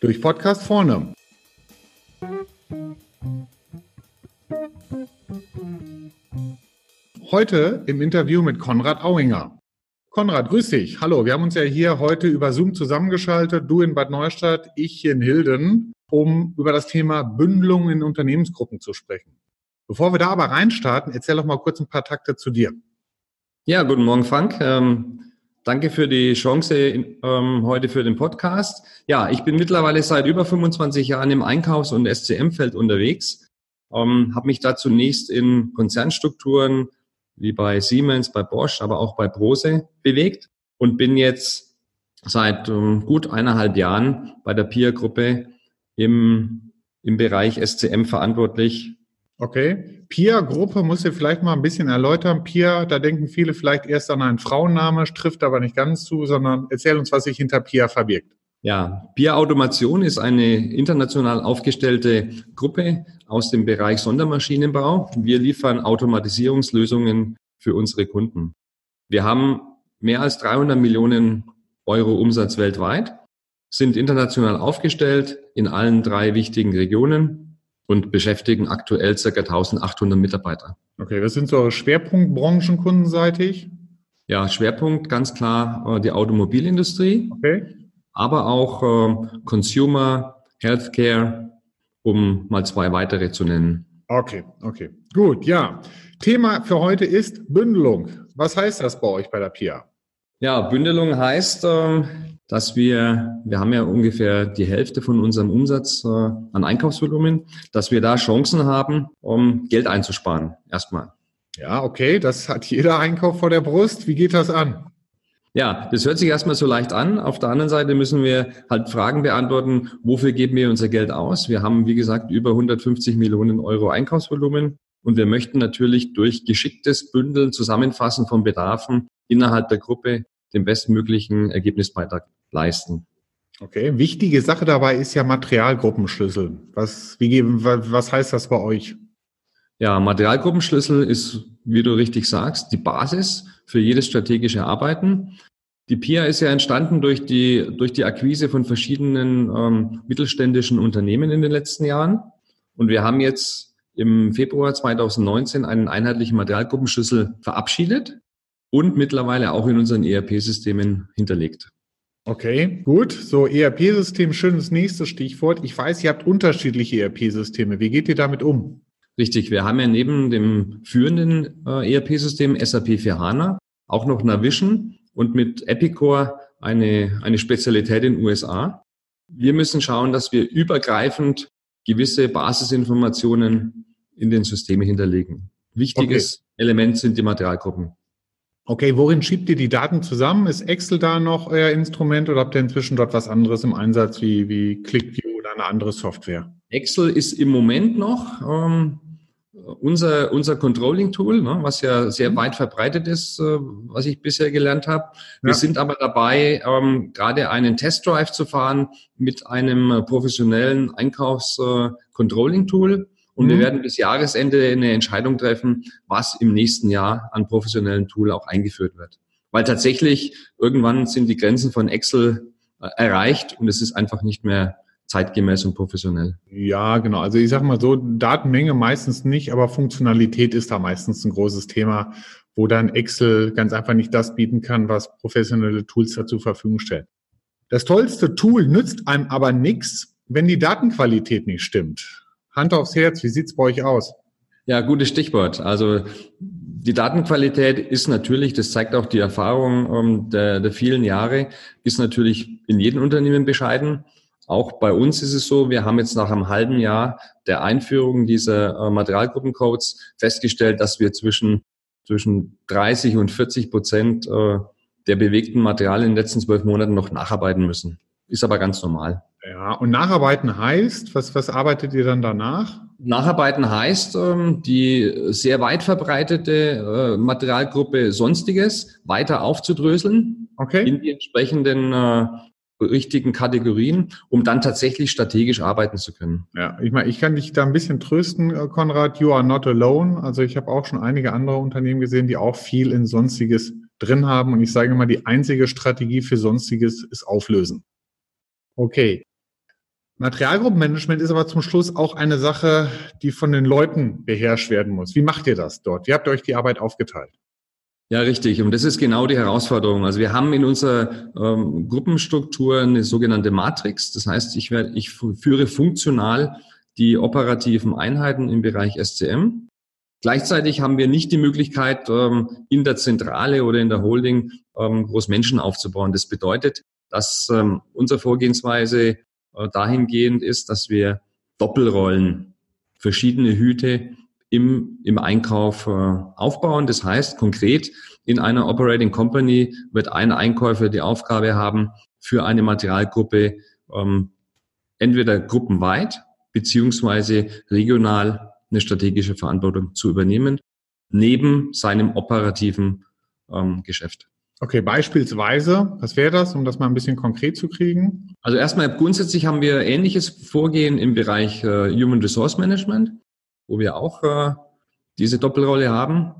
Durch Podcast vorne. Heute im Interview mit Konrad Auinger. Konrad, grüß dich. Hallo, wir haben uns ja hier heute über Zoom zusammengeschaltet, du in Bad Neustadt, ich hier in Hilden, um über das Thema Bündelung in Unternehmensgruppen zu sprechen. Bevor wir da aber reinstarten, erzähl doch mal kurz ein paar Takte zu dir. Ja, guten Morgen, Frank. Ähm, danke für die Chance ähm, heute für den Podcast. Ja, ich bin mittlerweile seit über 25 Jahren im Einkaufs- und SCM-Feld unterwegs. Ähm, habe mich da zunächst in Konzernstrukturen wie bei Siemens, bei Bosch, aber auch bei Brose bewegt und bin jetzt seit ähm, gut eineinhalb Jahren bei der PIA-Gruppe im, im Bereich SCM verantwortlich. Okay. PIA-Gruppe muss ihr vielleicht mal ein bisschen erläutern. PIA, da denken viele vielleicht erst an einen Frauenname, trifft aber nicht ganz zu, sondern erzähl uns, was sich hinter PIA verbirgt. Ja, PIA Automation ist eine international aufgestellte Gruppe aus dem Bereich Sondermaschinenbau. Wir liefern Automatisierungslösungen für unsere Kunden. Wir haben mehr als 300 Millionen Euro Umsatz weltweit, sind international aufgestellt in allen drei wichtigen Regionen und beschäftigen aktuell ca. 1800 Mitarbeiter. Okay, was sind so eure Schwerpunktbranchen kundenseitig? Ja, Schwerpunkt ganz klar äh, die Automobilindustrie. Okay aber auch äh, Consumer, Healthcare, um mal zwei weitere zu nennen. Okay, okay. Gut, ja. Thema für heute ist Bündelung. Was heißt das bei euch bei der PIA? Ja, Bündelung heißt, äh, dass wir, wir haben ja ungefähr die Hälfte von unserem Umsatz äh, an Einkaufsvolumen, dass wir da Chancen haben, um Geld einzusparen, erstmal. Ja, okay, das hat jeder Einkauf vor der Brust. Wie geht das an? Ja, das hört sich erstmal so leicht an. Auf der anderen Seite müssen wir halt Fragen beantworten, wofür geben wir unser Geld aus? Wir haben, wie gesagt, über 150 Millionen Euro Einkaufsvolumen und wir möchten natürlich durch geschicktes Bündeln, Zusammenfassen von Bedarfen innerhalb der Gruppe den bestmöglichen Ergebnisbeitrag leisten. Okay, wichtige Sache dabei ist ja Materialgruppenschlüssel. Was, wie, was heißt das bei euch? Ja, Materialgruppenschlüssel ist, wie du richtig sagst, die Basis für jedes strategische Arbeiten. Die PIA ist ja entstanden durch die, durch die Akquise von verschiedenen ähm, mittelständischen Unternehmen in den letzten Jahren. Und wir haben jetzt im Februar 2019 einen einheitlichen Materialgruppenschlüssel verabschiedet und mittlerweile auch in unseren ERP-Systemen hinterlegt. Okay, gut. So, ERP-System, schönes nächstes Stichwort. Ich weiß, ihr habt unterschiedliche ERP-Systeme. Wie geht ihr damit um? Richtig, wir haben ja neben dem führenden äh, ERP-System SAP für HANA auch noch Navision und mit Epicor eine, eine Spezialität in den USA. Wir müssen schauen, dass wir übergreifend gewisse Basisinformationen in den Systemen hinterlegen. Wichtiges okay. Element sind die Materialgruppen. Okay, worin schiebt ihr die Daten zusammen? Ist Excel da noch euer Instrument oder habt ihr inzwischen dort was anderes im Einsatz wie, wie ClickView oder eine andere Software? Excel ist im Moment noch ähm, unser, unser Controlling-Tool, ne, was ja sehr mhm. weit verbreitet ist, äh, was ich bisher gelernt habe. Wir ja. sind aber dabei, ähm, gerade einen Testdrive zu fahren mit einem äh, professionellen Einkaufs-Controlling-Tool. Und mhm. wir werden bis Jahresende eine Entscheidung treffen, was im nächsten Jahr an professionellen Tool auch eingeführt wird. Weil tatsächlich irgendwann sind die Grenzen von Excel äh, erreicht und es ist einfach nicht mehr zeitgemäß und professionell. Ja, genau. Also ich sage mal so, Datenmenge meistens nicht, aber Funktionalität ist da meistens ein großes Thema, wo dann Excel ganz einfach nicht das bieten kann, was professionelle Tools da zur Verfügung stellen. Das tollste Tool nützt einem aber nichts, wenn die Datenqualität nicht stimmt. Hand aufs Herz, wie sieht's bei euch aus? Ja, gutes Stichwort. Also die Datenqualität ist natürlich, das zeigt auch die Erfahrung ähm, der, der vielen Jahre, ist natürlich in jedem Unternehmen bescheiden. Auch bei uns ist es so, wir haben jetzt nach einem halben Jahr der Einführung dieser äh, Materialgruppencodes festgestellt, dass wir zwischen, zwischen 30 und 40 Prozent äh, der bewegten Materialien in den letzten zwölf Monaten noch nacharbeiten müssen. Ist aber ganz normal. Ja, und nacharbeiten heißt, was, was arbeitet ihr dann danach? Nacharbeiten heißt, ähm, die sehr weit verbreitete äh, Materialgruppe Sonstiges weiter aufzudröseln okay. in die entsprechenden äh, richtigen Kategorien, um dann tatsächlich strategisch arbeiten zu können. Ja, ich meine, ich kann dich da ein bisschen trösten, äh, Konrad. You are not alone. Also ich habe auch schon einige andere Unternehmen gesehen, die auch viel in Sonstiges drin haben. Und ich sage immer, die einzige Strategie für Sonstiges ist Auflösen. Okay. Materialgruppenmanagement ist aber zum Schluss auch eine Sache, die von den Leuten beherrscht werden muss. Wie macht ihr das dort? Wie habt ihr euch die Arbeit aufgeteilt? Ja, richtig. Und das ist genau die Herausforderung. Also wir haben in unserer ähm, Gruppenstruktur eine sogenannte Matrix. Das heißt, ich, werde, ich führe funktional die operativen Einheiten im Bereich SCM. Gleichzeitig haben wir nicht die Möglichkeit, ähm, in der Zentrale oder in der Holding ähm, groß Menschen aufzubauen. Das bedeutet, dass ähm, unsere Vorgehensweise dahingehend ist, dass wir Doppelrollen, verschiedene Hüte im, im Einkauf äh, aufbauen. Das heißt konkret, in einer Operating Company wird ein Einkäufer die Aufgabe haben, für eine Materialgruppe ähm, entweder gruppenweit beziehungsweise regional eine strategische Verantwortung zu übernehmen, neben seinem operativen ähm, Geschäft. Okay, beispielsweise, was wäre das, um das mal ein bisschen konkret zu kriegen? Also erstmal grundsätzlich haben wir ähnliches Vorgehen im Bereich äh, Human Resource Management wo wir auch äh, diese Doppelrolle haben.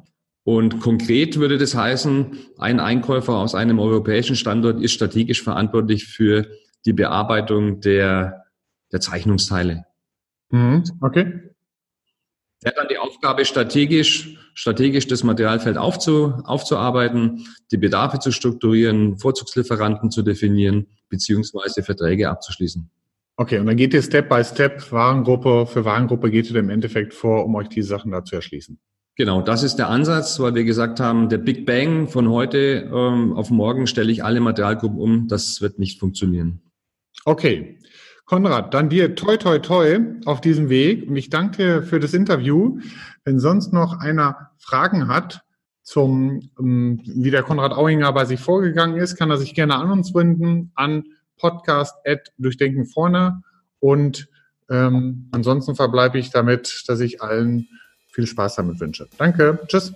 Und konkret würde das heißen, ein Einkäufer aus einem europäischen Standort ist strategisch verantwortlich für die Bearbeitung der, der Zeichnungsteile. Mhm, okay. Hat dann die Aufgabe, strategisch, strategisch das Materialfeld aufzu, aufzuarbeiten, die Bedarfe zu strukturieren, Vorzugslieferanten zu definieren, beziehungsweise Verträge abzuschließen. Okay, und dann geht ihr Step by Step, Warengruppe für Warengruppe geht ihr im Endeffekt vor, um euch diese Sachen da zu erschließen. Genau, das ist der Ansatz, weil wir gesagt haben, der Big Bang von heute ähm, auf morgen stelle ich alle Materialgruppen um, das wird nicht funktionieren. Okay. Konrad, dann dir toi toi toi auf diesem Weg und ich danke dir für das Interview. Wenn sonst noch einer Fragen hat zum, ähm, wie der Konrad Auinger bei sich vorgegangen ist, kann er sich gerne an uns wenden, an podcast durchdenken vorne. Und ähm, ansonsten verbleibe ich damit, dass ich allen viel Spaß damit wünsche. Danke. Tschüss.